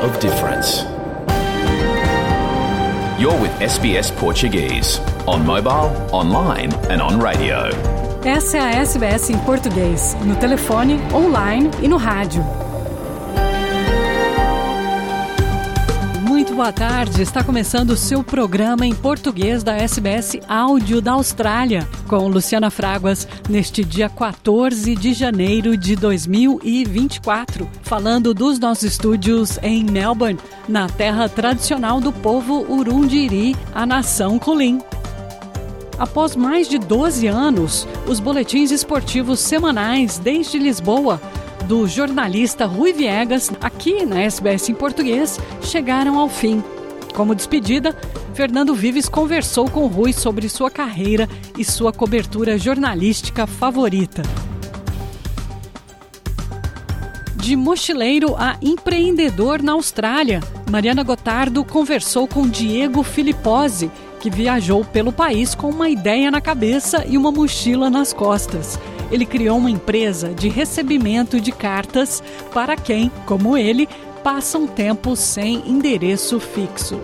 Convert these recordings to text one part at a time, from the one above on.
of difference. You're with SBS Portuguese on mobile, online and on radio. Essa é a SBS em português, no telefone, online e no rádio. Boa tarde. Está começando o seu programa em português da SBS Áudio da Austrália, com Luciana Fraguas, neste dia 14 de janeiro de 2024, falando dos nossos estúdios em Melbourne, na terra tradicional do povo Urundiri, a nação Kulin. Após mais de 12 anos, os boletins esportivos semanais desde Lisboa do jornalista Rui Viegas, aqui na SBS em português, chegaram ao fim. Como despedida, Fernando Vives conversou com Rui sobre sua carreira e sua cobertura jornalística favorita. De mochileiro a empreendedor na Austrália, Mariana Gotardo conversou com Diego Filipposi, que viajou pelo país com uma ideia na cabeça e uma mochila nas costas ele criou uma empresa de recebimento de cartas para quem, como ele, passa um tempo sem endereço fixo.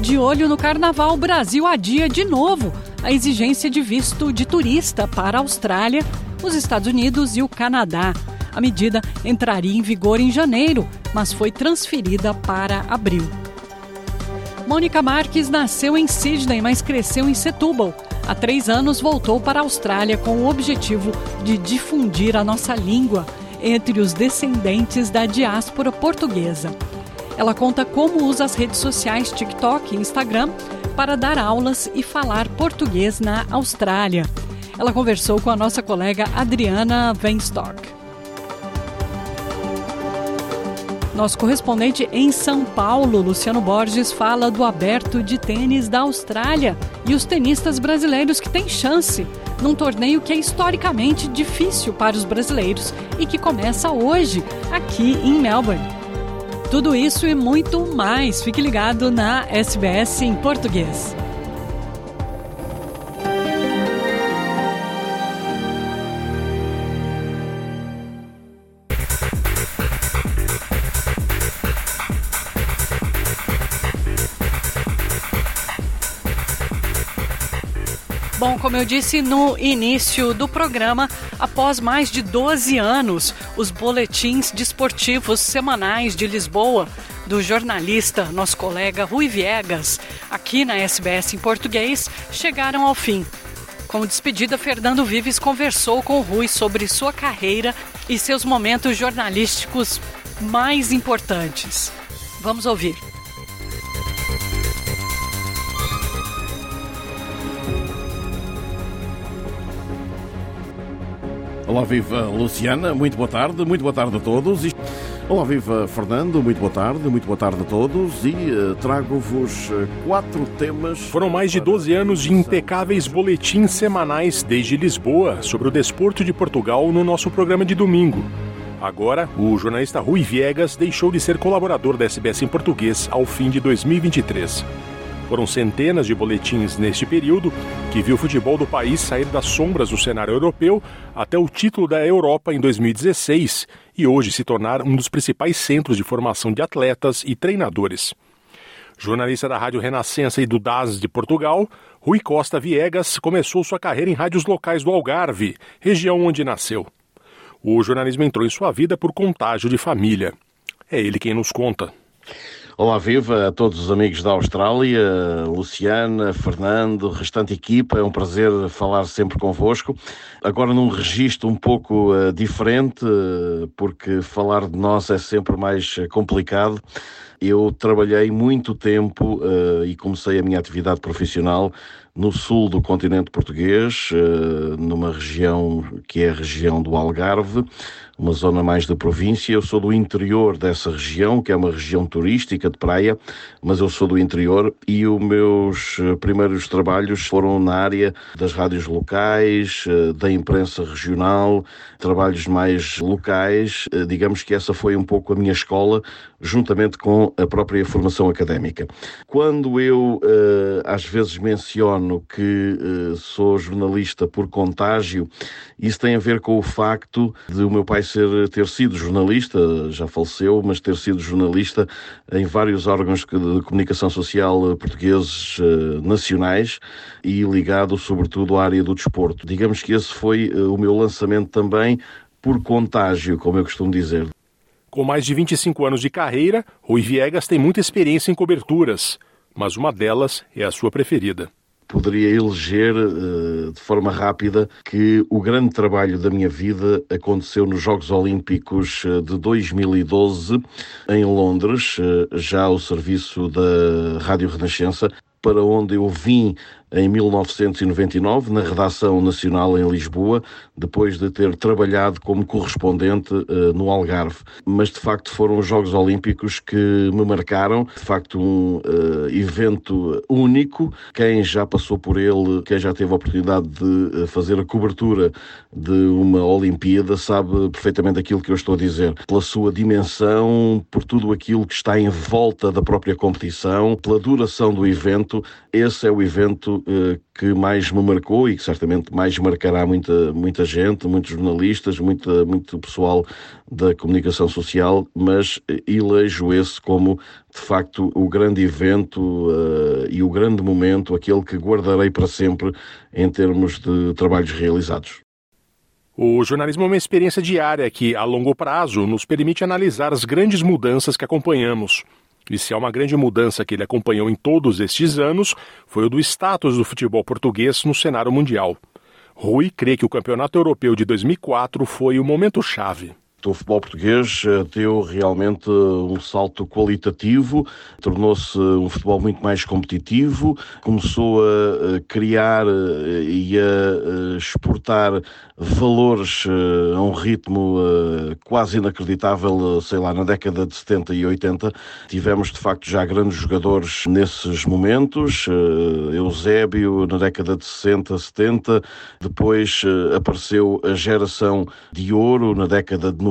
De olho no Carnaval, o Brasil adia de novo a exigência de visto de turista para a Austrália, os Estados Unidos e o Canadá. A medida entraria em vigor em janeiro, mas foi transferida para abril. Mônica Marques nasceu em Sydney, mas cresceu em Setúbal. Há três anos voltou para a Austrália com o objetivo de difundir a nossa língua entre os descendentes da diáspora portuguesa. Ela conta como usa as redes sociais TikTok e Instagram para dar aulas e falar português na Austrália. Ela conversou com a nossa colega Adriana Weinstock. Nosso correspondente em São Paulo, Luciano Borges, fala do aberto de tênis da Austrália e os tenistas brasileiros que têm chance num torneio que é historicamente difícil para os brasileiros e que começa hoje aqui em Melbourne. Tudo isso e muito mais. Fique ligado na SBS em português. Como eu disse no início do programa, após mais de 12 anos, os boletins desportivos semanais de Lisboa do jornalista, nosso colega Rui Viegas, aqui na SBS em português, chegaram ao fim. Como despedida, Fernando Vives conversou com Rui sobre sua carreira e seus momentos jornalísticos mais importantes. Vamos ouvir. Olá, viva Luciana, muito boa tarde, muito boa tarde a todos. Olá, viva Fernando, muito boa tarde, muito boa tarde a todos e uh, trago-vos uh, quatro temas. Foram mais de 12 anos de impecáveis boletins semanais desde Lisboa sobre o desporto de Portugal no nosso programa de domingo. Agora, o jornalista Rui Viegas deixou de ser colaborador da SBS em português ao fim de 2023. Foram centenas de boletins neste período que viu o futebol do país sair das sombras do cenário europeu até o título da Europa em 2016 e hoje se tornar um dos principais centros de formação de atletas e treinadores. Jornalista da Rádio Renascença e do DAS de Portugal, Rui Costa Viegas começou sua carreira em rádios locais do Algarve, região onde nasceu. O jornalismo entrou em sua vida por contágio de família. É ele quem nos conta. Olá, viva a todos os amigos da Austrália, Luciana, Fernando, restante equipa, é um prazer falar sempre convosco. Agora num registro um pouco uh, diferente, uh, porque falar de nós é sempre mais uh, complicado. Eu trabalhei muito tempo e comecei a minha atividade profissional no sul do continente português, numa região que é a região do Algarve, uma zona mais da província. Eu sou do interior dessa região, que é uma região turística de praia, mas eu sou do interior e os meus eh, primeiros trabalhos foram na área das rádios locais, eh, da imprensa regional, trabalhos mais locais. Digamos que essa foi um pouco a minha escola, juntamente com a própria formação académica. Quando eu às vezes menciono que sou jornalista por contágio, isso tem a ver com o facto de o meu pai ser, ter sido jornalista, já faleceu, mas ter sido jornalista em vários órgãos de comunicação social portugueses nacionais e ligado sobretudo à área do desporto. Digamos que esse foi o meu lançamento também por contágio, como eu costumo dizer. Com mais de 25 anos de carreira, Rui Viegas tem muita experiência em coberturas, mas uma delas é a sua preferida. Poderia eleger uh, de forma rápida que o grande trabalho da minha vida aconteceu nos Jogos Olímpicos eh, de 2012 em Londres, uh, já ao serviço da Rádio Renascença, para onde eu vim em 1999 na redação nacional em Lisboa, depois de ter trabalhado como correspondente uh, no Algarve. Mas de facto foram os Jogos Olímpicos que me marcaram, de facto um uh, evento único. Quem já passou por ele, quem já teve a oportunidade de uh, fazer a cobertura de uma Olimpíada, sabe perfeitamente aquilo que eu estou a dizer. Pela sua dimensão, por tudo aquilo que está em volta da própria competição, pela duração do evento, esse é o evento uh, que mais me marcou e que certamente mais marcará muita, muita gente, muitos jornalistas, muita, muito pessoal da comunicação social, mas elejo esse como, de facto, o grande evento uh, e o grande momento, aquele que guardarei para sempre em termos de trabalhos realizados. O jornalismo é uma experiência diária que, a longo prazo, nos permite analisar as grandes mudanças que acompanhamos. E se há uma grande mudança que ele acompanhou em todos estes anos, foi o do status do futebol português no cenário mundial. Rui crê que o Campeonato Europeu de 2004 foi o momento-chave. O futebol português eh, deu realmente um salto qualitativo, tornou-se um futebol muito mais competitivo, começou a criar eh, e a exportar valores a um ritmo quase inacreditável, sei lá, na década de 70 e 80. Tivemos de facto já grandes jogadores nesses momentos, Eusébio na década de 60, 70, depois apareceu a geração de ouro na década de 90,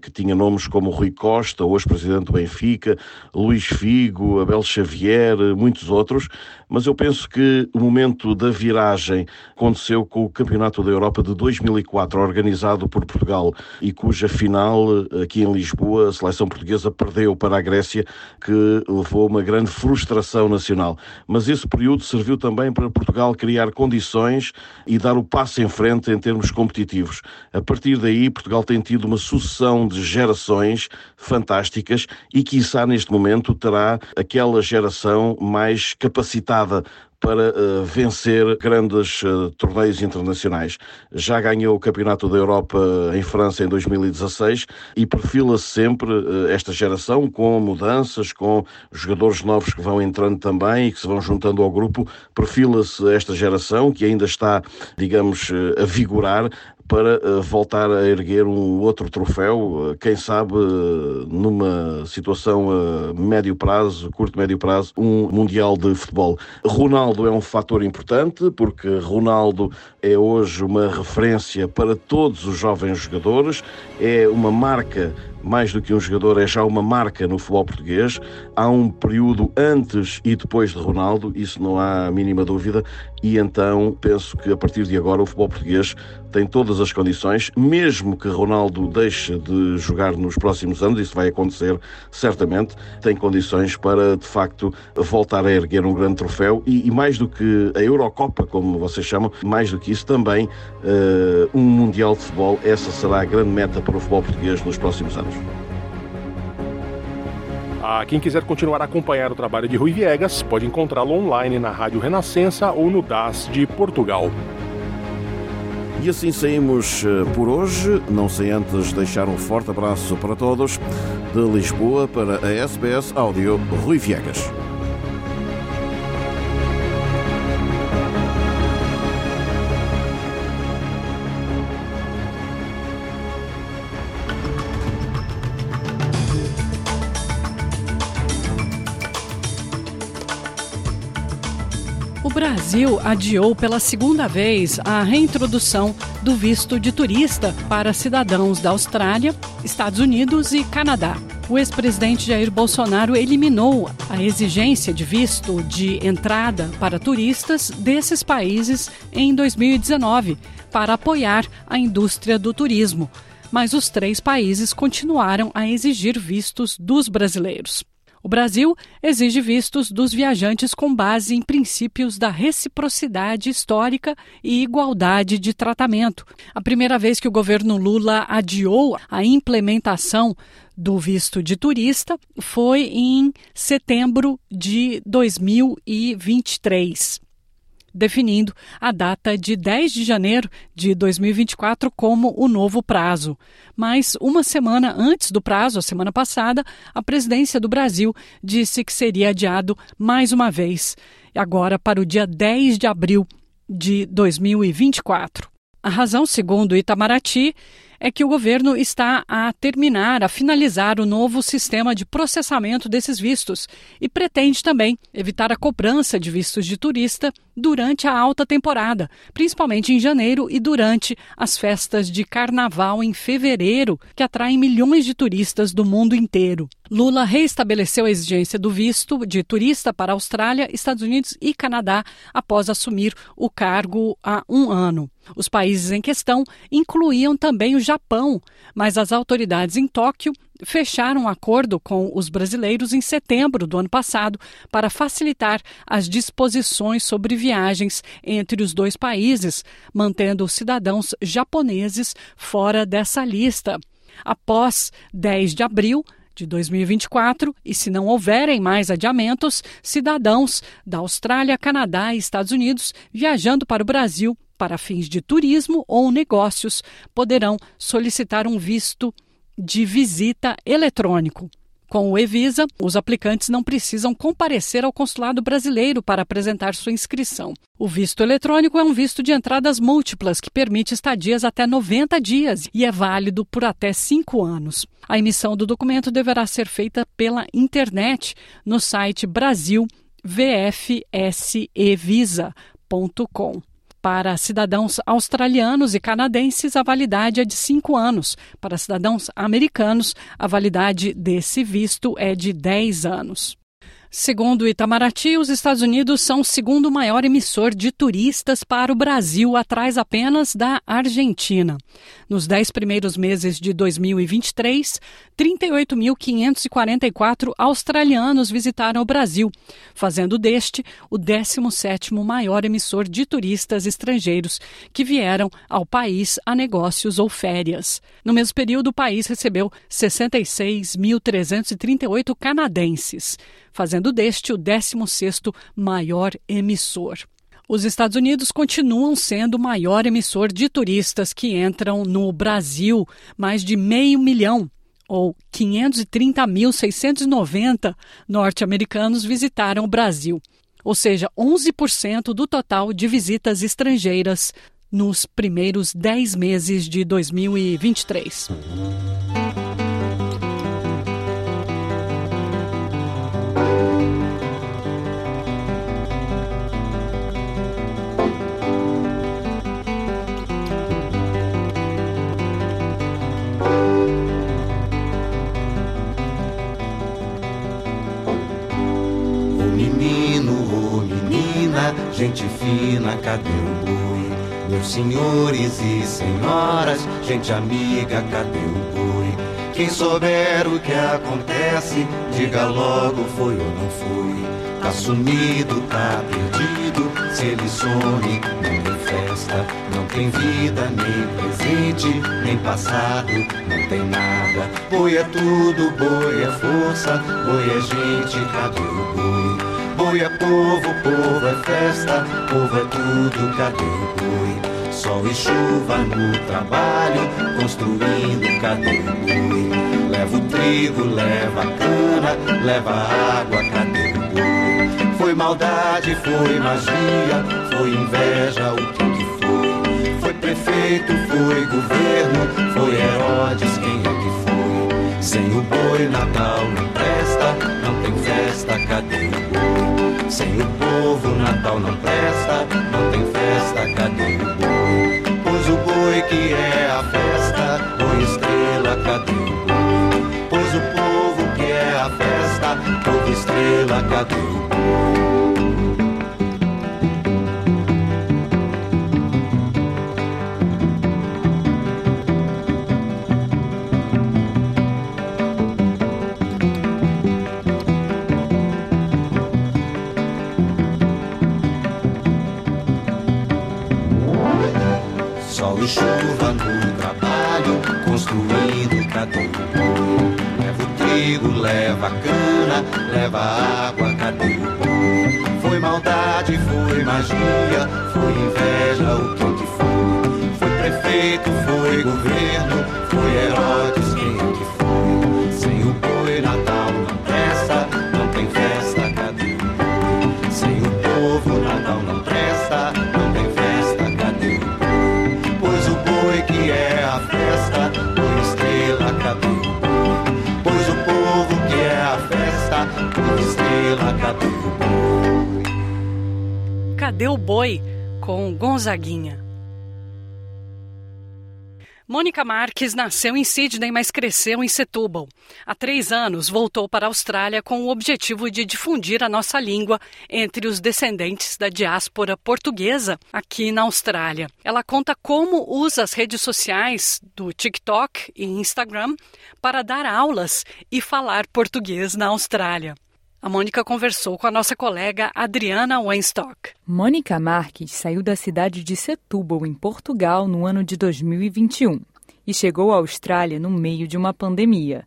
que tinha nomes como Rui Costa, hoje presidente do Benfica, Luís Figo, Abel Xavier, muitos outros, mas eu penso que o momento da viragem aconteceu com o Campeonato da Europa de 2004, organizado por Portugal e cuja final aqui em Lisboa a seleção portuguesa perdeu para a Grécia, que levou uma grande frustração nacional. Mas esse período serviu também para Portugal criar condições e dar o passo em frente em termos competitivos. A partir daí, Portugal tem tido uma sucessão de gerações fantásticas e, quiçá, neste momento terá aquela geração mais capacitada para uh, vencer grandes uh, torneios internacionais. Já ganhou o Campeonato da Europa em França em 2016 e perfila-se sempre uh, esta geração com mudanças, com jogadores novos que vão entrando também e que se vão juntando ao grupo. Perfila-se esta geração que ainda está, digamos, a vigorar para uh, voltar a erguer um outro troféu, uh, quem sabe uh, numa situação a médio prazo, curto médio prazo, um mundial de futebol. Ronaldo é um fator importante porque Ronaldo é hoje uma referência para todos os jovens jogadores, é uma marca mais do que um jogador, é já uma marca no futebol português. Há um período antes e depois de Ronaldo, isso não há a mínima dúvida, e então penso que a partir de agora o futebol português tem todas as condições, mesmo que Ronaldo deixe de jogar nos próximos anos, isso vai acontecer certamente, tem condições para de facto voltar a erguer um grande troféu e, e mais do que a Eurocopa, como vocês chamam, mais do que isso também uh, um Mundial de Futebol, essa será a grande meta para o futebol português nos próximos anos. A quem quiser continuar a acompanhar o trabalho de Rui Viegas, pode encontrá-lo online na Rádio Renascença ou no DAS de Portugal. E assim saímos eh, por hoje, não sem antes deixar um forte abraço para todos. De Lisboa para a SBS Áudio, Rui Viegas. Brasil adiou pela segunda vez a reintrodução do visto de turista para cidadãos da Austrália, Estados Unidos e Canadá. O ex-presidente Jair Bolsonaro eliminou a exigência de visto de entrada para turistas desses países em 2019 para apoiar a indústria do turismo. Mas os três países continuaram a exigir vistos dos brasileiros. O Brasil exige vistos dos viajantes com base em princípios da reciprocidade histórica e igualdade de tratamento. A primeira vez que o governo Lula adiou a implementação do visto de turista foi em setembro de 2023 definindo a data de 10 de janeiro de 2024 como o novo prazo. Mas uma semana antes do prazo, a semana passada, a presidência do Brasil disse que seria adiado mais uma vez, agora para o dia 10 de abril de 2024. A razão, segundo Itamaraty, é que o governo está a terminar, a finalizar o novo sistema de processamento desses vistos e pretende também evitar a cobrança de vistos de turista durante a alta temporada, principalmente em janeiro e durante as festas de carnaval em fevereiro, que atraem milhões de turistas do mundo inteiro. Lula reestabeleceu a exigência do visto de turista para Austrália, Estados Unidos e Canadá após assumir o cargo há um ano. Os países em questão incluíam também o Japão, mas as autoridades em Tóquio fecharam um acordo com os brasileiros em setembro do ano passado para facilitar as disposições sobre viagens entre os dois países, mantendo os cidadãos japoneses fora dessa lista. Após 10 de abril, de 2024 e, se não houverem mais adiamentos, cidadãos da Austrália, Canadá e Estados Unidos viajando para o Brasil para fins de turismo ou negócios poderão solicitar um visto de visita eletrônico. Com o Evisa, os aplicantes não precisam comparecer ao consulado brasileiro para apresentar sua inscrição. O visto eletrônico é um visto de entradas múltiplas que permite estadias até 90 dias e é válido por até cinco anos. A emissão do documento deverá ser feita pela internet no site brasilvfsevisa.com. Para cidadãos australianos e canadenses, a validade é de cinco anos. Para cidadãos americanos, a validade desse visto é de 10 anos. Segundo Itamaraty, os Estados Unidos são o segundo maior emissor de turistas para o Brasil, atrás apenas da Argentina. Nos dez primeiros meses de 2023, 38.544 australianos visitaram o Brasil, fazendo deste o 17º maior emissor de turistas estrangeiros que vieram ao país a negócios ou férias. No mesmo período, o país recebeu 66.338 canadenses fazendo deste o 16º maior emissor. Os Estados Unidos continuam sendo o maior emissor de turistas que entram no Brasil, mais de meio milhão, ou 530.690 norte-americanos visitaram o Brasil, ou seja, 11% do total de visitas estrangeiras nos primeiros 10 meses de 2023. Gente fina, cadê o boi? Meus senhores e senhoras, gente amiga, cadê o boi? Quem souber o que acontece, diga logo foi ou não foi. Tá sumido, tá perdido, se ele some, não tem festa, não tem vida, nem presente, nem passado, não tem nada. Boi é tudo, boi é força, boi é gente, cadê o boi? Boi é povo, povo é festa, povo é tudo, cadê o boi? Sol e chuva no trabalho, construindo, cadê o boi? Leva o trigo, leva a cana, leva a água, cadê o boi? Foi maldade, foi magia, foi inveja, o que que foi? Foi prefeito, foi governo, foi Herodes, quem é que foi? Sem o boi, Natal não presta, não tem festa, cadê o boi? Sem o povo, o Natal não presta, não tem festa, cadê o boi? Pois o boi que é a festa, boi estrela, cadê o boi? Pois o povo que é a festa, povo estrela, cadê o boi? O boi? Com Gonzaguinha. Mônica Marques nasceu em Sydney, mas cresceu em Setúbal. Há três anos, voltou para a Austrália com o objetivo de difundir a nossa língua entre os descendentes da diáspora portuguesa aqui na Austrália. Ela conta como usa as redes sociais do TikTok e Instagram para dar aulas e falar português na Austrália. A Mônica conversou com a nossa colega Adriana Weinstock. Mônica Marques saiu da cidade de Setúbal, em Portugal, no ano de 2021 e chegou à Austrália no meio de uma pandemia.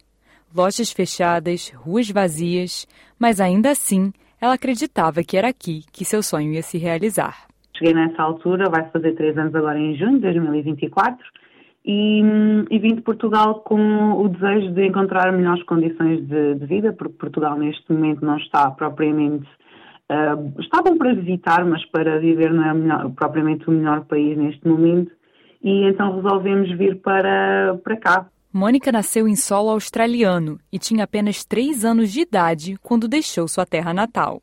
Lojas fechadas, ruas vazias, mas ainda assim ela acreditava que era aqui que seu sonho ia se realizar. Cheguei nessa altura, vai fazer três anos agora em junho de 2024 e, e vim de Portugal com o desejo de encontrar melhores condições de, de vida, porque Portugal neste momento não está propriamente. Uh, está bom para visitar, mas para viver não é melhor, propriamente o melhor país neste momento, e então resolvemos vir para, para cá. Mônica nasceu em solo australiano e tinha apenas três anos de idade quando deixou sua terra natal.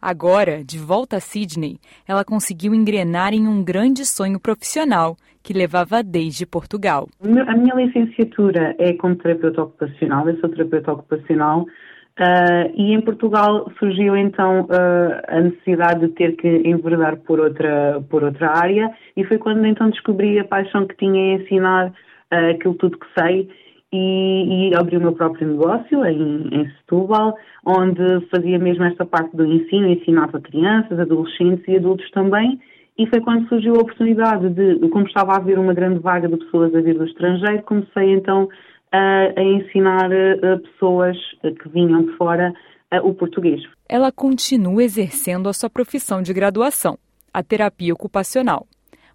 Agora, de volta a Sydney, ela conseguiu engrenar em um grande sonho profissional que levava desde Portugal. A minha licenciatura é como terapeuta ocupacional, eu sou terapeuta ocupacional uh, e em Portugal surgiu então uh, a necessidade de ter que enverdar por outra, por outra área e foi quando então descobri a paixão que tinha em ensinar uh, aquilo tudo que sei e, e abri o meu próprio negócio em, em Setúbal, onde fazia mesmo esta parte do ensino, ensinava crianças, adolescentes e adultos também, e foi quando surgiu a oportunidade de, como estava a haver uma grande vaga de pessoas a vir do estrangeiro, comecei então a, a ensinar a pessoas que vinham de fora o português. Ela continua exercendo a sua profissão de graduação, a terapia ocupacional.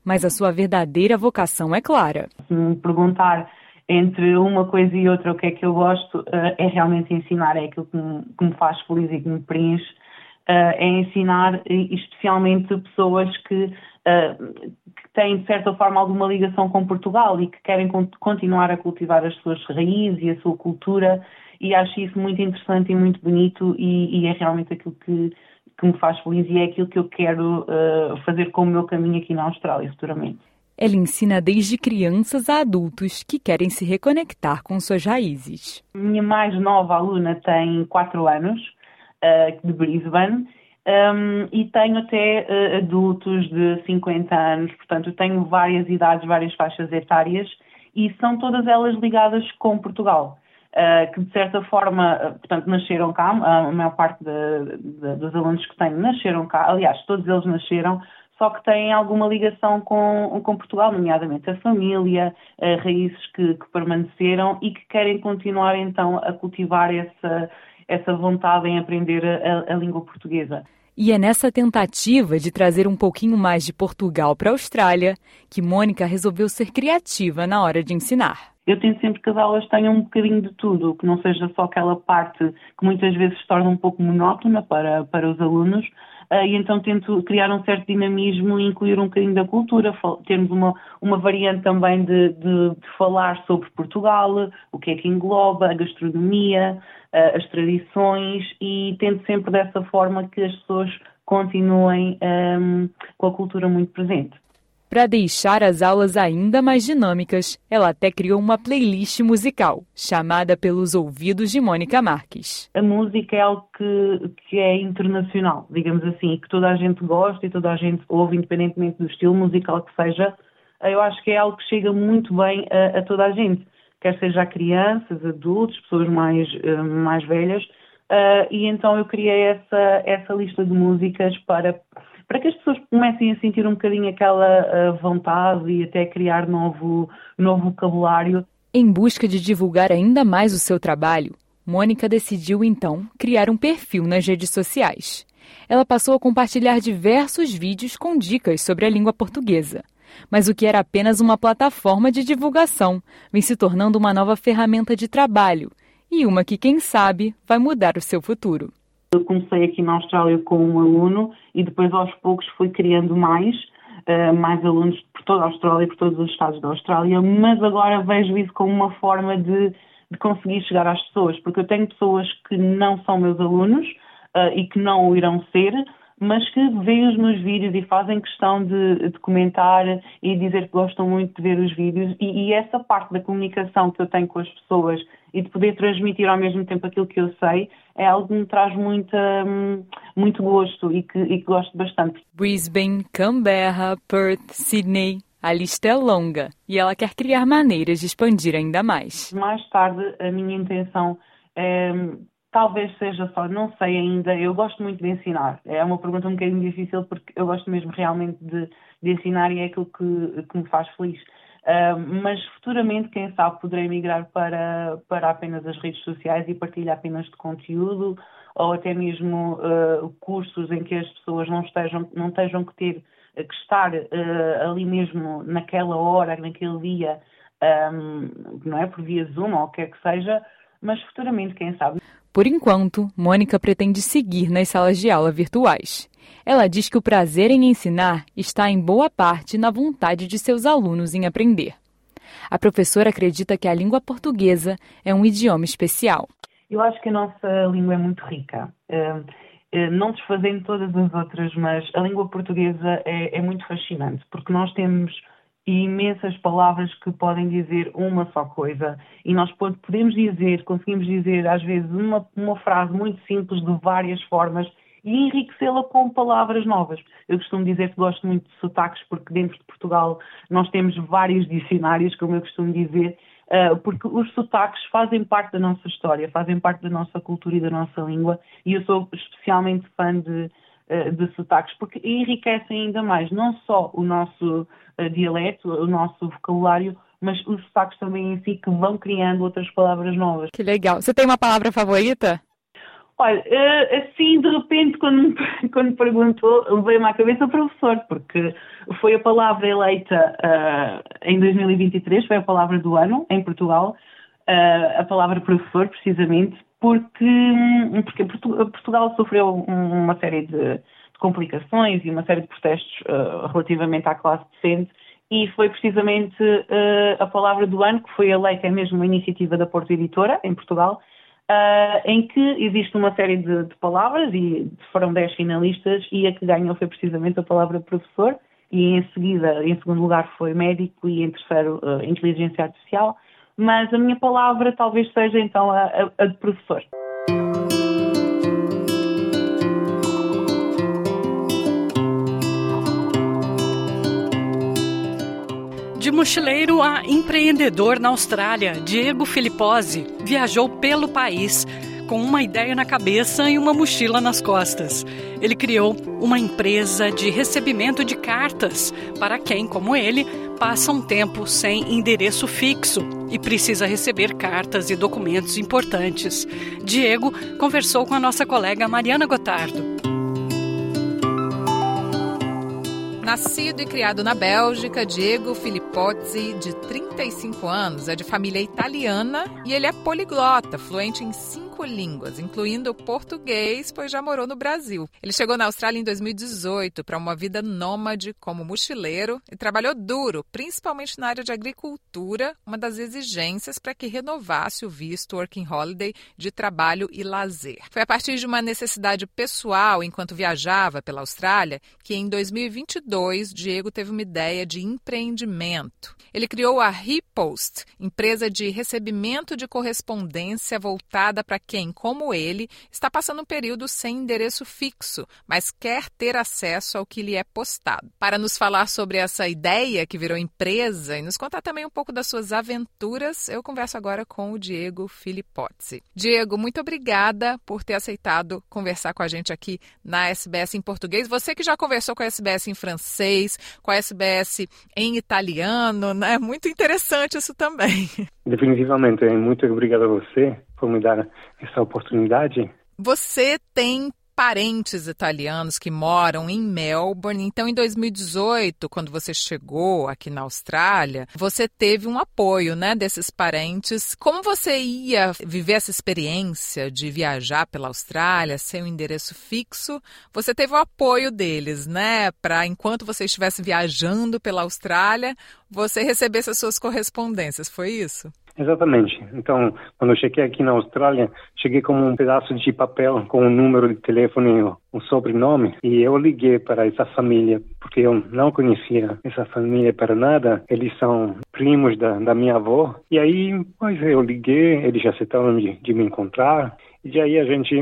Mas a sua verdadeira vocação é clara. Se me perguntar entre uma coisa e outra, o que é que eu gosto eh, é realmente ensinar, é aquilo que me, que me faz feliz e que me preenche, eh, é ensinar especialmente pessoas que, eh, que têm, de certa forma, alguma ligação com Portugal e que querem continuar a cultivar as suas raízes e a sua cultura, e acho isso muito interessante e muito bonito, e, e é realmente aquilo que, que me faz feliz e é aquilo que eu quero fazer com o meu caminho aqui na Austrália futuramente. Ela ensina desde crianças a adultos que querem se reconectar com suas raízes. Minha mais nova aluna tem 4 anos, uh, de Brisbane, um, e tenho até uh, adultos de 50 anos, portanto, tenho várias idades, várias faixas etárias, e são todas elas ligadas com Portugal. Uh, que de certa forma, portanto, nasceram cá, a maior parte de, de, dos alunos que tenho nasceram cá, aliás, todos eles nasceram só que têm alguma ligação com, com Portugal, nomeadamente a família, uh, raízes que, que, permaneceram e que querem continuar então a cultivar essa, essa vontade em aprender a, a língua portuguesa. E é nessa tentativa de trazer um pouquinho mais de Portugal para a Austrália que Mônica resolveu ser criativa na hora de ensinar. Eu tento sempre que as aulas tenham um bocadinho de tudo, que não seja só aquela parte que muitas vezes se torna um pouco monótona para, para os alunos, e então tento criar um certo dinamismo e incluir um bocadinho da cultura, termos uma, uma variante também de, de, de, falar sobre Portugal, o que é que engloba, a gastronomia, uh, as tradições, e tento sempre dessa forma que as pessoas continuem um, com a cultura muito presente. Para deixar as aulas ainda mais dinâmicas, ela até criou uma playlist musical, chamada pelos ouvidos de Mônica Marques. A música é algo que, que é internacional, digamos assim, que toda a gente gosta e toda a gente ouve, independentemente do estilo musical que seja. Eu acho que é algo que chega muito bem a, a toda a gente, quer seja a crianças, adultos, pessoas mais, uh, mais velhas. Uh, e então eu criei essa, essa lista de músicas para para que as pessoas comecem a sentir um bocadinho aquela uh, vontade e até criar novo, novo vocabulário. Em busca de divulgar ainda mais o seu trabalho, Mônica decidiu então criar um perfil nas redes sociais. Ela passou a compartilhar diversos vídeos com dicas sobre a língua portuguesa. Mas o que era apenas uma plataforma de divulgação vem se tornando uma nova ferramenta de trabalho e uma que, quem sabe, vai mudar o seu futuro. Eu comecei aqui na Austrália com um aluno e depois aos poucos fui criando mais, uh, mais alunos por toda a Austrália, por todos os estados da Austrália, mas agora vejo isso como uma forma de, de conseguir chegar às pessoas, porque eu tenho pessoas que não são meus alunos uh, e que não o irão ser, mas que veem os meus vídeos e fazem questão de, de, comentar e dizer que gostam muito de ver os vídeos e, e, essa parte da comunicação que eu tenho com as pessoas e de poder transmitir ao mesmo tempo aquilo que eu sei é algo que me traz muita, hum, muito gosto e que, e que gosto bastante. Brisbane, Canberra, Perth, Sydney, a lista é longa e ela quer criar maneiras de expandir ainda mais. Mais tarde, a minha intenção é Talvez seja só, não sei ainda. Eu gosto muito de ensinar. É uma pergunta um bocadinho difícil porque eu gosto mesmo realmente de, de ensinar e é aquilo que, que me faz feliz. Uh, mas futuramente, quem sabe, poderei migrar para, para apenas as redes sociais e partilhar apenas de conteúdo ou até mesmo uh, cursos em que as pessoas não estejam, não estejam que ter que estar uh, ali mesmo naquela hora, naquele dia, um, não é? Por via Zoom ou o que é que seja, mas futuramente, quem sabe. Por enquanto, Mônica pretende seguir nas salas de aula virtuais. Ela diz que o prazer em ensinar está em boa parte na vontade de seus alunos em aprender. A professora acredita que a língua portuguesa é um idioma especial. Eu acho que a nossa língua é muito rica. Hum, hum, não desfazendo todas as outras, mas a língua portuguesa é, é muito fascinante, porque nós temos e imensas palavras que podem dizer uma só coisa. E nós podemos dizer, conseguimos dizer às vezes uma, uma frase muito simples de várias formas e enriquecê-la com palavras novas. Eu costumo dizer que gosto muito de sotaques porque dentro de Portugal nós temos vários dicionários, como eu costumo dizer, eh, porque os sotaques fazem parte da nossa história, fazem parte da nossa cultura e da nossa língua e eu sou especialmente fã de de sotaques, porque enriquecem ainda mais não só o nosso uh, dialeto, o nosso vocabulário, mas os sotaques também em si que vão criando outras palavras novas. Que legal. Você tem uma palavra favorita? Olha, uh, assim de repente, quando, quando perguntou, veio-me à cabeça o professor, porque foi a palavra eleita uh, em 2023, foi a palavra do ano em Portugal, uh, a palavra professor, precisamente, porque, porque Portugal sofreu uma série de, complicações e uma série de protestos uh, relativamente à classe docente e foi precisamente uh, a palavra do ano, que foi eleita é mesmo uma iniciativa da Porto Editora, em Portugal, uh, em que existe uma série de, de, palavras e foram 10 finalistas e a que ganhou foi precisamente a palavra professor e em seguida, em segundo lugar foi médico e em terceiro inteligência artificial mas a minha palavra talvez seja então a, a, de professor. De mochileiro a empreendedor na Austrália, Diego Filipposi viajou pelo país com uma ideia na cabeça e uma mochila nas costas. Ele criou uma empresa de recebimento de cartas para quem, como ele, passa um tempo sem endereço fixo e precisa receber cartas e documentos importantes. Diego conversou com a nossa colega Mariana Gotardo. Nascido e criado na Bélgica, Diego Filippozzi, de 35 anos, é de família italiana e ele é poliglota, fluente em cinco cinco línguas, incluindo português, pois já morou no Brasil. Ele chegou na Austrália em 2018 para uma vida nômade como mochileiro e trabalhou duro, principalmente na área de agricultura, uma das exigências para que renovasse o visto Working Holiday de trabalho e lazer. Foi a partir de uma necessidade pessoal enquanto viajava pela Austrália que em 2022 Diego teve uma ideia de empreendimento. Ele criou a Repost, empresa de recebimento de correspondência voltada para quem, como ele, está passando um período sem endereço fixo, mas quer ter acesso ao que lhe é postado. Para nos falar sobre essa ideia que virou empresa e nos contar também um pouco das suas aventuras, eu converso agora com o Diego Filipozzi. Diego, muito obrigada por ter aceitado conversar com a gente aqui na SBS em português. Você que já conversou com a SBS em francês, com a SBS em italiano, né? Muito interessante isso também. Definitivamente. Muito obrigado a você por me dar essa oportunidade. Você tem parentes italianos que moram em Melbourne. Então, em 2018, quando você chegou aqui na Austrália, você teve um apoio, né, desses parentes. Como você ia viver essa experiência de viajar pela Austrália, sem um endereço fixo? Você teve o apoio deles, né, para enquanto você estivesse viajando pela Austrália, você recebesse as suas correspondências. Foi isso? Exatamente. Então, quando eu cheguei aqui na Austrália, cheguei com um pedaço de papel com um número de telefone, um sobrenome, e eu liguei para essa família, porque eu não conhecia essa família para nada. Eles são primos da, da minha avó. E aí, pois eu liguei, eles aceitaram de, de me encontrar. E aí a gente,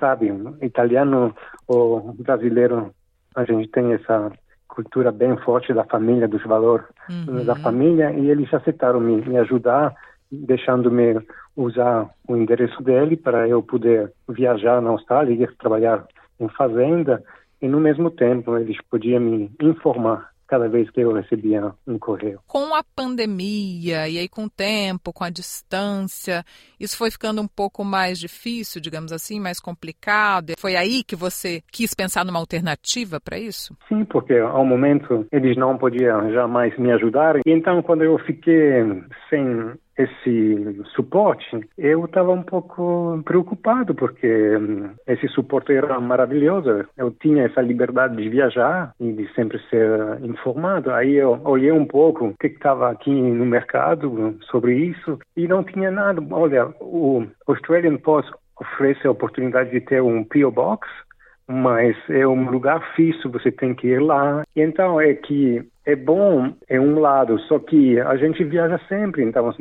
sabe, italiano ou brasileiro, a gente tem essa cultura bem forte da família, dos valores uhum. da família, e eles aceitaram me, me ajudar deixando-me usar o endereço dele para eu poder viajar na Austrália e ir trabalhar em fazenda e no mesmo tempo eles podiam me informar cada vez que eu recebia um correio. Com a pandemia e aí com o tempo, com a distância, isso foi ficando um pouco mais difícil, digamos assim, mais complicado. Foi aí que você quis pensar numa alternativa para isso? Sim, porque ao momento eles não podiam jamais me ajudar. E então quando eu fiquei sem esse suporte, eu estava um pouco preocupado, porque hum, esse suporte era maravilhoso. Eu tinha essa liberdade de viajar e de sempre ser informado. Aí eu olhei um pouco o que estava aqui no mercado sobre isso e não tinha nada. Olha, o Australian Post oferece a oportunidade de ter um PO Box, mas é um lugar fixo, você tem que ir lá. Então é que é bom é um lado, só que a gente viaja sempre, então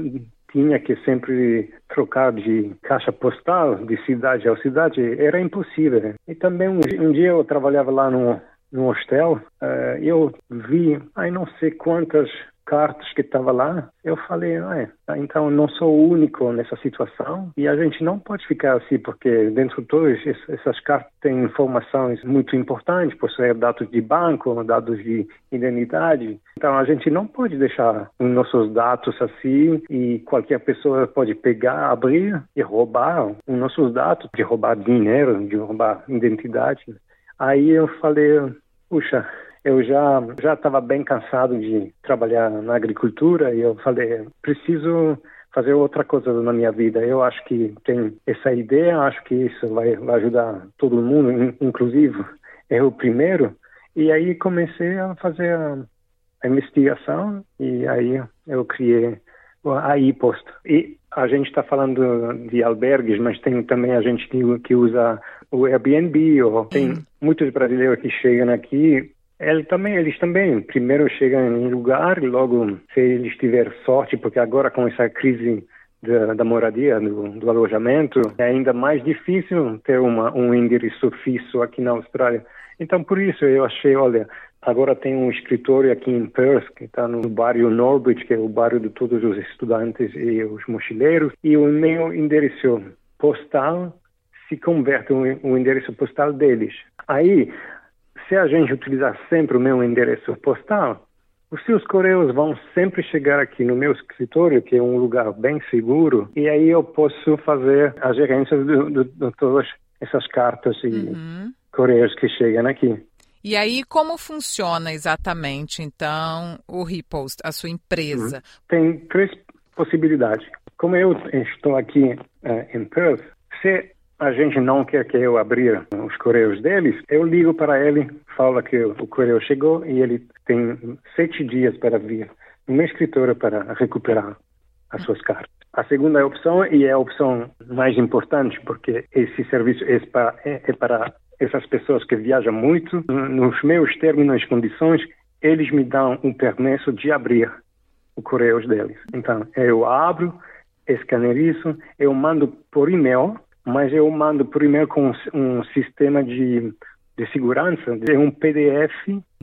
tinha que sempre trocar de caixa postal de cidade a cidade, era impossível. E também um, um dia eu trabalhava lá no, no hostel, uh, eu vi, ai não sei quantas cartas que estava lá, eu falei, ah, então não sou o único nessa situação e a gente não pode ficar assim, porque dentro de todas essas cartas têm informações muito importantes, por ser dados de banco, dados de identidade. Então a gente não pode deixar os nossos dados assim e qualquer pessoa pode pegar, abrir e roubar os nossos dados, de roubar dinheiro, de roubar identidade. Aí eu falei, puxa, eu já já estava bem cansado de trabalhar na agricultura e eu falei preciso fazer outra coisa na minha vida. Eu acho que tem essa ideia, acho que isso vai, vai ajudar todo mundo, inclusive eu primeiro. E aí comecei a fazer a, a investigação e aí eu criei a iPost. E a gente está falando de albergues, mas tem também a gente que, que usa o Airbnb, ou tem hum. muitos brasileiros que chegam aqui ele também, eles também primeiro chegam em lugar, logo se eles tiver sorte, porque agora com essa crise da, da moradia, do, do, alojamento, é ainda mais difícil ter uma, um endereço fixo aqui na Austrália. Então por isso eu achei, olha, agora tem um escritório aqui em Perth que está no bairro Norbridge, que é o bairro de todos os estudantes e os mochileiros, e o meu endereço postal se converte um, um endereço postal deles. Aí se a gente utilizar sempre o meu endereço postal, os seus correios vão sempre chegar aqui no meu escritório, que é um lugar bem seguro, e aí eu posso fazer a gerência de, todas essas cartas e uhum. correios que chegam aqui. E aí, como funciona exatamente, então, o Repost, a sua empresa? Uhum. Tem três possibilidades. Como eu estou aqui uh, em Perth, Se a gente não quer que eu abrir os correios deles, eu ligo para ele, falo que o correio chegou e ele tem sete dias para vir no meu escritório para recuperar as suas cartas. A segunda opção, e é a opção mais importante, porque esse serviço é para, é, é para essas pessoas que viajam muito, nos meus termos e condições, eles me dão um permesso de abrir o correio deles. Então, eu abro, escanerizo, eu mando por e-mail, mas eu mando e-mail com um sistema de, de segurança, é um PDF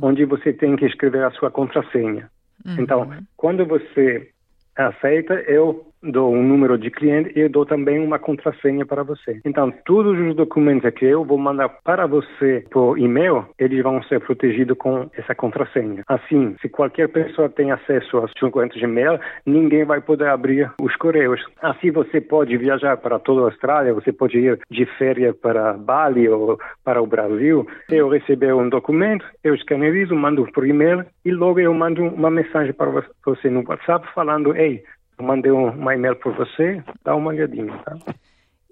onde você tem que escrever a sua contrassenha. Uhum. Então, quando você aceita, eu dou um número de cliente e eu dou também uma contrassenha para você. Então, todos os documentos que eu vou mandar para você por e-mail, eles vão ser protegidos com essa contrassenha. Assim, se qualquer pessoa tem acesso aos contas de e-mail, ninguém vai poder abrir os correios. Assim, você pode viajar para toda a Austrália, você pode ir de férias para Bali ou para o Brasil. Eu receber um documento, eu escanerizo, mando por e-mail e logo eu mando uma mensagem para você no WhatsApp falando, ei, mandei um, e-mail para você, dá uma olhadinha, tá?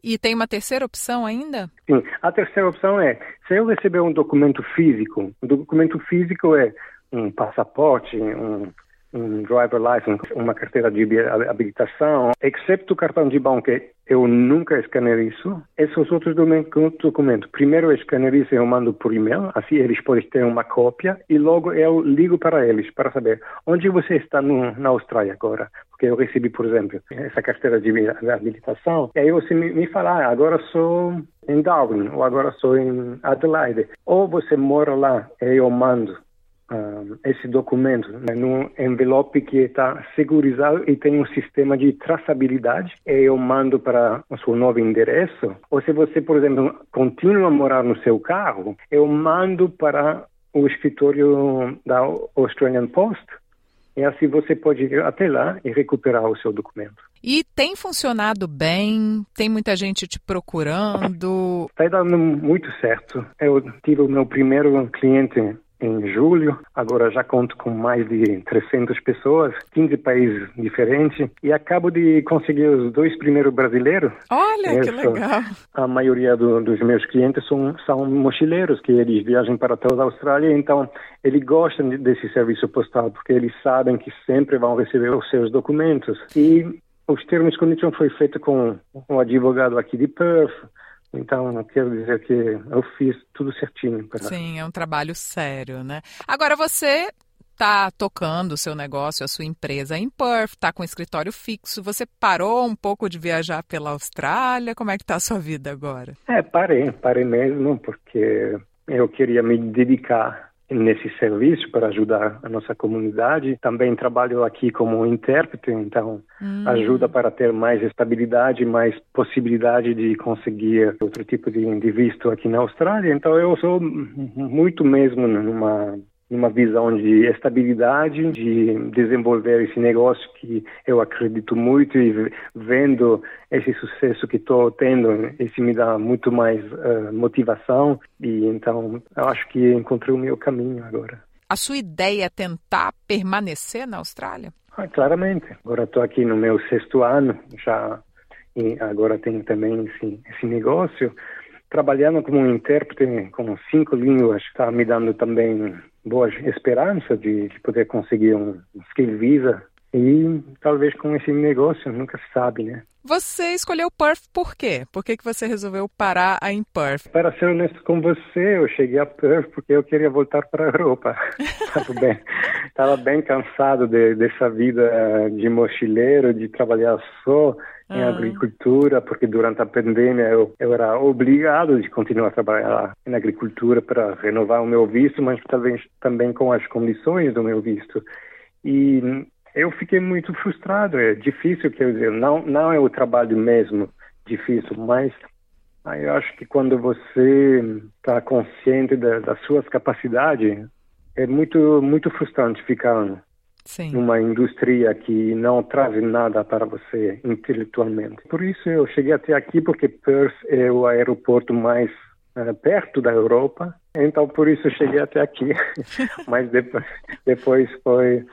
E tem uma terceira opção ainda? Sim, a terceira opção é, se eu receber um documento físico, o documento físico é um passaporte, um, um driver license, uma carteira de habilitação, exceto o cartão de banco, eu nunca escanerizo. Esses outros documentos, primeiro eu escanerizo e eu mando por e-mail, assim eles podem ter uma cópia, e logo eu ligo para eles para saber onde você está no, na Austrália agora. Porque eu recebi, por exemplo, essa carteira de habilitação, e aí você me, me fala, ah, agora sou em Darwin, ou agora sou em Adelaide. Ou você mora lá, e eu mando uh, esse documento né, num envelope que está segurizado e tem um sistema de traçabilidade. E eu mando para o seu novo endereço. Ou se você, por exemplo, continua a morar no seu carro, eu mando para o escritório da Australian Post. E assim você pode ir até lá e recuperar o seu documento. E tem funcionado bem? Tem muita gente te procurando? Está dando muito certo. Eu tive o meu primeiro cliente em julho. Agora já conto com mais de 300 pessoas, 15 países diferentes e acabo de conseguir os dois primeiros brasileiros. Olha, que legal! A maioria do, dos meus clientes são, são mochileiros que eles viajam para toda a Austrália, então eles gostam desse serviço postal porque eles sabem que sempre vão receber os seus documentos. E os termos de condição foi feito com um advogado aqui de Perth, então, não quero dizer que eu fiz tudo certinho. Para... Sim, é um trabalho sério, né? Agora, você está tocando o seu negócio, a sua empresa em Perth, está com escritório fixo. Você parou um pouco de viajar pela Austrália? Como é que está a sua vida agora? É, parei, parei mesmo, porque eu queria me dedicar nesse serviço para ajudar a nossa comunidade. Também trabalho aqui como intérprete, então hum. ajuda para ter mais estabilidade, mais possibilidade de conseguir outro tipo de, de visto aqui na Austrália. Então eu sou muito mesmo numa uma visão de estabilidade, de desenvolver esse negócio que eu acredito muito e vendo esse sucesso que estou tendo, isso me dá muito mais uh, motivação e então eu acho que encontrei o meu caminho agora. A sua ideia é tentar permanecer na Austrália? Ah, claramente. Agora estou aqui no meu sexto ano, já e agora tenho também esse, esse negócio trabalhando como intérprete com cinco línguas está me dando também boa esperança de, de, poder conseguir um skill visa e talvez com esse negócio nunca se sabe, né? Você escolheu Perth por quê? Por que, que você resolveu parar em Perth? Para ser honesto com você, eu cheguei a Perth porque eu queria voltar para a Europa. Estava bem, tava bem cansado de, dessa vida de mochileiro, de trabalhar só em ah. agricultura, porque durante a pandemia eu, eu era obrigado de continuar a trabalhar na agricultura para renovar o meu visto, mas talvez também com as condições do meu visto. E eu fiquei muito frustrado. É difícil, quer dizer, não, não é o trabalho mesmo difícil, mas aí eu acho que quando você está consciente da, das suas capacidades, é muito, muito frustrante ficar Sim. numa indústria que não traz nada para você intelectualmente. Por isso eu cheguei até aqui porque Perth é o aeroporto mais uh, perto da Europa, então por isso eu cheguei até aqui. Mas depois, depois foi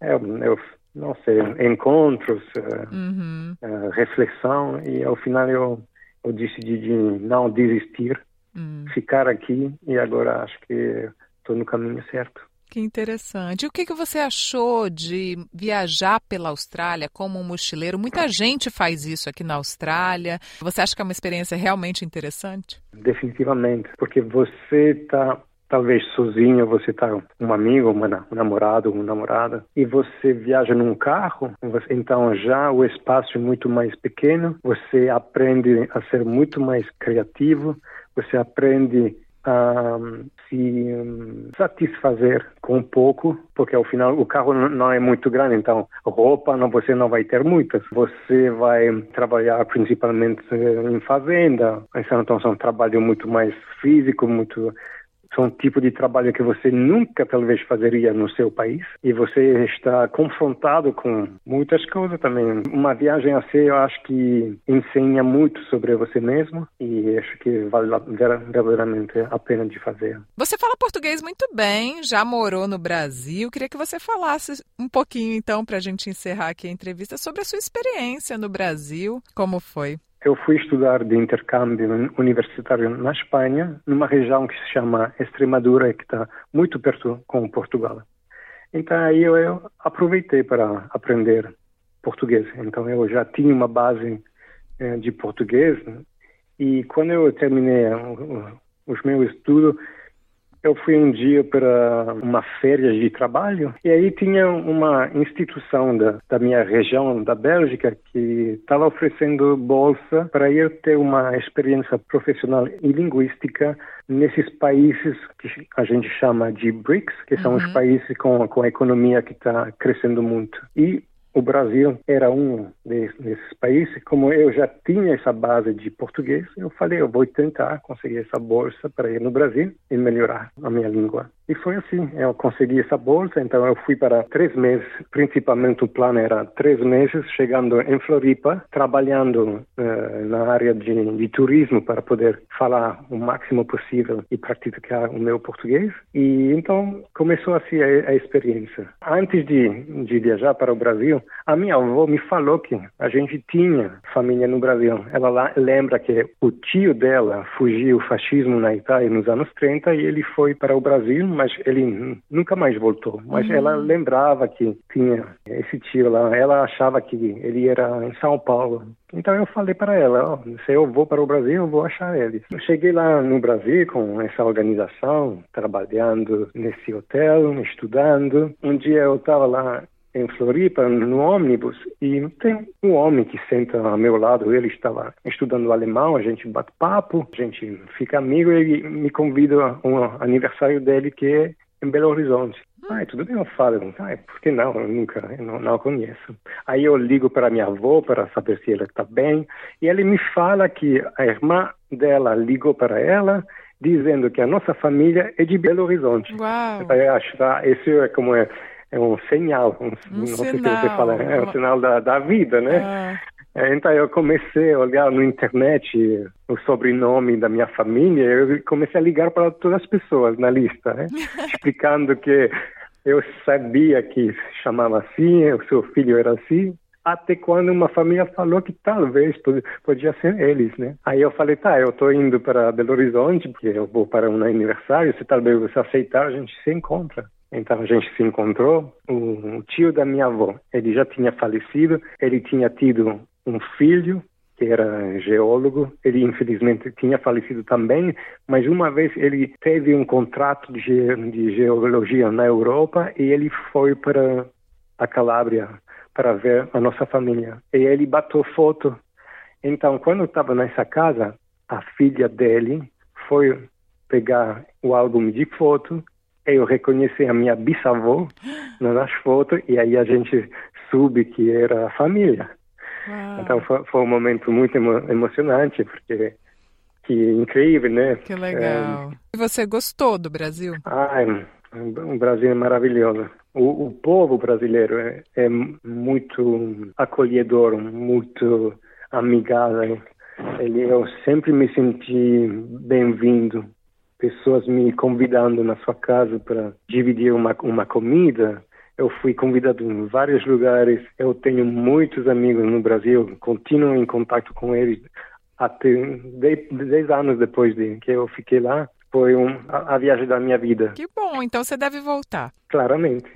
eu, eu não sei, encontros, uh, uhum. uh, reflexão e ao final eu eu decidi de não desistir, hum. ficar aqui e agora acho que estou no caminho certo. Que interessante. E o que, que você achou de viajar pela Austrália como um mochileiro? Muita gente faz isso aqui na Austrália. Você acha que é uma experiência realmente interessante? Definitivamente, porque você está talvez sozinho, você está um amigo, uma, um namorado, uma namorada, e você viaja num carro, você, então já o espaço é muito mais pequeno, você aprende a ser muito mais criativo, você aprende a se um, satisfazer com pouco, porque ao final o carro não é muito grande, então roupa não, você não vai ter muitas. Você vai trabalhar principalmente em fazenda, então são um trabalho muito mais físico, muito são um tipo de trabalho que você nunca talvez fazeria no seu país e você está confrontado com muitas coisas também. Uma viagem assim eu acho que ensina muito sobre você mesmo e acho que vale verdadeiramente a pena de fazer. Você fala português muito bem, já morou no Brasil. Queria que você falasse um pouquinho então para a gente encerrar aqui a entrevista sobre a sua experiência no Brasil, como foi. Eu fui estudar de intercâmbio universitário na Espanha, numa região que se chama Extremadura, que está muito perto com Portugal. Então aí eu, eu aproveitei para aprender português. Então eu já tinha uma base eh, de português e quando eu terminei os meus estudos, eu fui um dia para uma férias de trabalho e aí tinha uma instituição da, da minha região, da Bélgica, que estava oferecendo bolsa para ir ter uma experiência profissional e linguística nesses países que a gente chama de BRICS, que são uhum. os países com, com a economia que está crescendo muito. E o Brasil era um desses países. Como eu já tinha essa base de português, eu falei, eu vou tentar conseguir essa bolsa para ir no Brasil e melhorar a minha língua. E foi assim, eu consegui essa bolsa, então eu fui para três meses, principalmente o plano era três meses, chegando em Floripa, trabalhando uh, na área de, de, turismo para poder falar o máximo possível e praticar o meu português. E então começou assim a, a experiência. Antes de, de viajar para o Brasil, a minha avó me falou que a gente tinha família no Brasil. Ela lá, lembra que o tio dela fugiu o fascismo na Itália nos anos 30 e ele foi para o Brasil, mas ele nunca mais voltou. Mas uhum. ela lembrava que tinha esse tio lá. Ela achava que ele era em São Paulo. Então eu falei para ela, oh, se eu vou para o Brasil, eu vou achar ele. Eu cheguei lá no Brasil com essa organização, trabalhando nesse hotel, estudando. Um dia eu estava lá em Floripa, no ônibus, e tem um homem que senta ao meu lado, ele estava estudando alemão, a gente bate papo, a gente fica amigo, e ele me convida a um aniversário dele que é em Belo Horizonte. Ah, tudo bem, eu falo. Ah, por que não? Eu nunca, eu não, não conheço. Aí eu ligo para minha avó para saber se ela está bem, e ele me fala que a irmã dela ligou para ela dizendo que a nossa família é de Belo Horizonte. Uau! Eu acho, tá? Esse é como é é um sinal, um, um não sinal. sei se você fala, é um sinal da, da vida, né? Ah. É, então eu comecei a olhar na internet o sobrenome da minha família, eu comecei a ligar para todas as pessoas na lista, né? explicando que eu sabia que chamava assim, o seu filho era assim, até quando uma família falou que talvez podia ser eles, né? Aí eu falei, tá, eu estou indo para Belo Horizonte, porque eu vou para um aniversário, se talvez você aceitar, a gente se encontra. Então a gente se encontrou. O tio da minha avó, ele já tinha falecido, ele tinha tido um filho que era geólogo. Ele infelizmente tinha falecido também, mas uma vez ele teve um contrato de, ge de geologia na Europa e ele foi para a Calábria para ver a nossa família. E ele bateu foto. Então, quando estava nessa casa, a filha dele foi pegar o álbum de foto eu reconheci a minha bisavó nas fotos e aí a gente soube que era a família. Uau. Então foi, foi, um momento muito emo emocionante, porque que incrível, né? Que legal. É... E você gostou do Brasil? Ah, o Brasil é maravilhoso. O, o povo brasileiro é, é muito acolhedor, muito amigável. Ele, eu sempre me senti bem-vindo pessoas me convidando na sua casa para dividir uma, uma comida. Eu fui convidado em vários lugares. Eu tenho muitos amigos no Brasil, continuo em contato com eles até 10 anos depois de que eu fiquei lá, foi um, a, a, viagem da minha vida. Que bom, então você deve voltar. Claramente.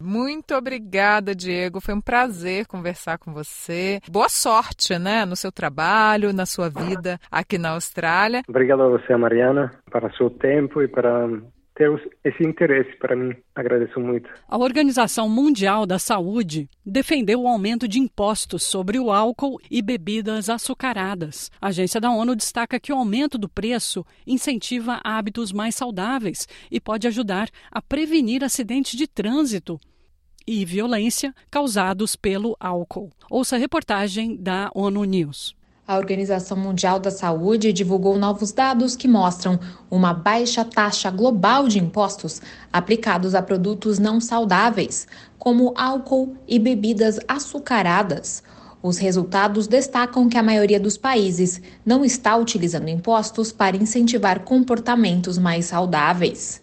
Muito obrigada, Diego. Foi um prazer conversar com você. Boa sorte, né, no seu trabalho, na sua vida aqui na Austrália. Obrigado a você, Mariana, para seu tempo e para ter esse interesse para mim. Agradeço muito. A Organização Mundial da Saúde defendeu o aumento de impostos sobre o álcool e bebidas açucaradas. A agência da ONU destaca que o aumento do preço incentiva hábitos mais saudáveis e pode ajudar a prevenir acidentes de trânsito e violência causados pelo álcool. Ouça a reportagem da ONU News. A Organização Mundial da Saúde divulgou novos dados que mostram uma baixa taxa global de impostos aplicados a produtos não saudáveis, como álcool e bebidas açucaradas. Os resultados destacam que a maioria dos países não está utilizando impostos para incentivar comportamentos mais saudáveis.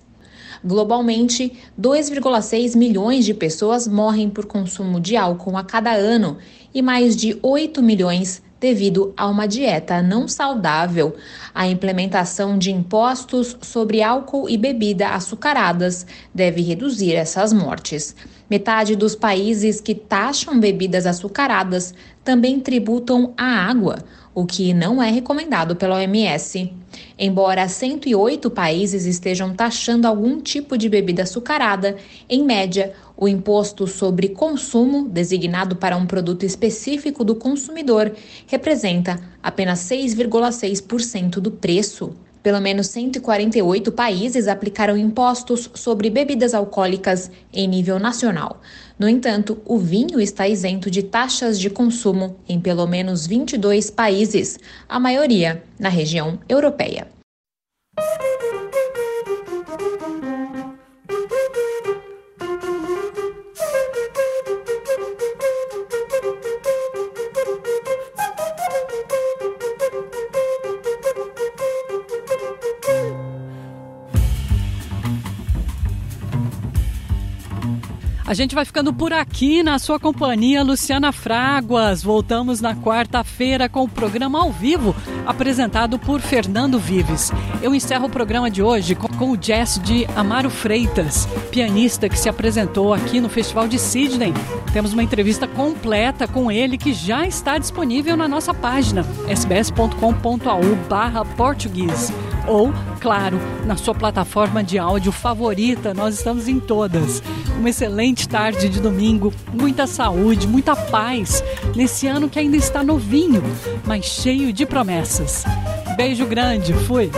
Globalmente, 2,6 milhões de pessoas morrem por consumo de álcool a cada ano e mais de 8 milhões devido a uma dieta não saudável. A implementação de impostos sobre álcool e bebida açucaradas deve reduzir essas mortes. Metade dos países que taxam bebidas açucaradas também tributam a água, o que não é recomendado pela OMS. Embora 108 países estejam taxando algum tipo de bebida açucarada, em média, o imposto sobre consumo, designado para um produto específico do consumidor, representa apenas 6,6% do preço. Pelo menos 148 países aplicaram impostos sobre bebidas alcoólicas em nível nacional. No entanto, o vinho está isento de taxas de consumo em pelo menos 22 países, a maioria na região europeia. Gente vai ficando por aqui na sua companhia, Luciana Fraguas. Voltamos na quarta-feira com o programa ao vivo, apresentado por Fernando Vives. Eu encerro o programa de hoje com, o jazz de Amaro Freitas, pianista que se apresentou aqui no Festival de Sydney. Temos uma entrevista completa com ele que já está disponível na nossa página sbs.com.au barra português ou, claro, na sua plataforma de áudio favorita. Nós estamos em todas. Uma excelente tarde de domingo, muita saúde, muita paz nesse ano que ainda está novinho, mas cheio de promessas. Beijo grande, fui!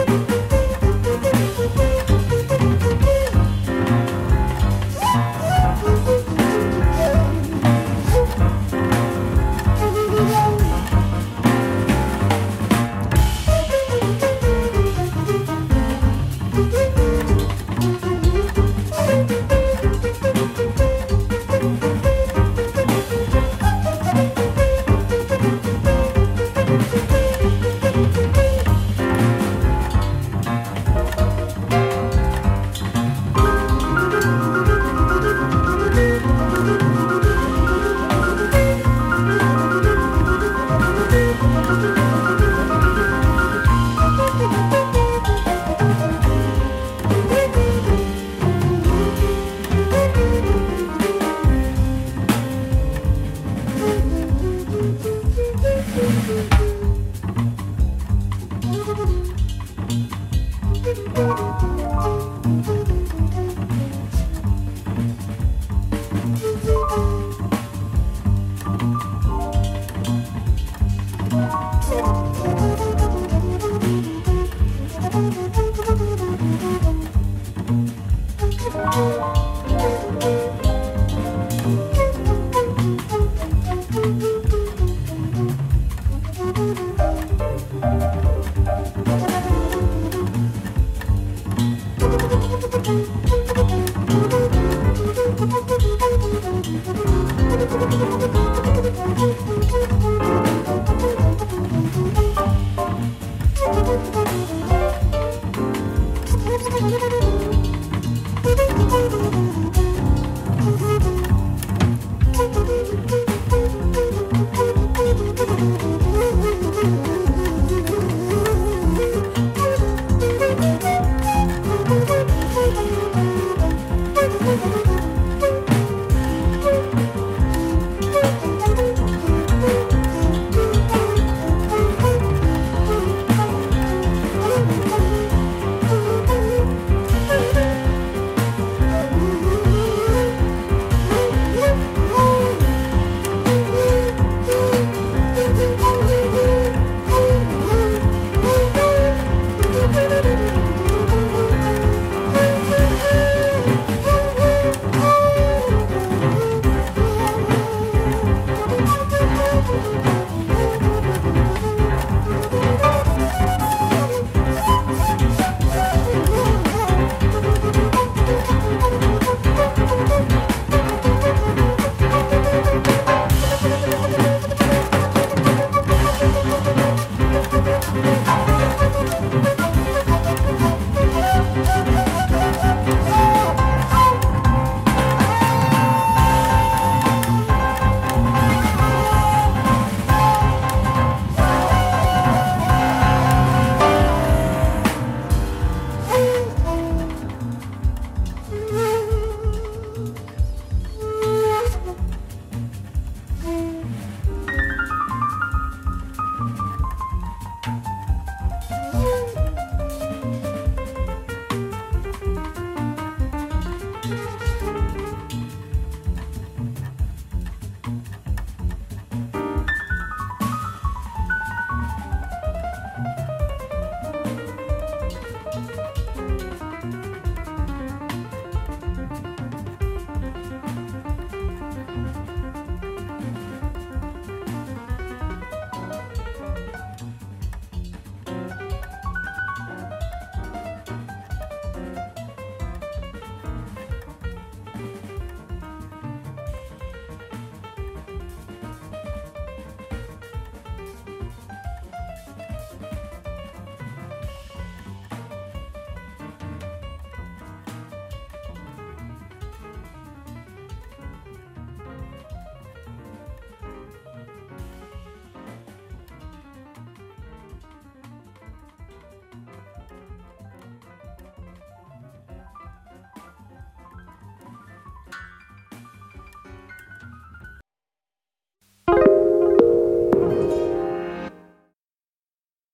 なるほど。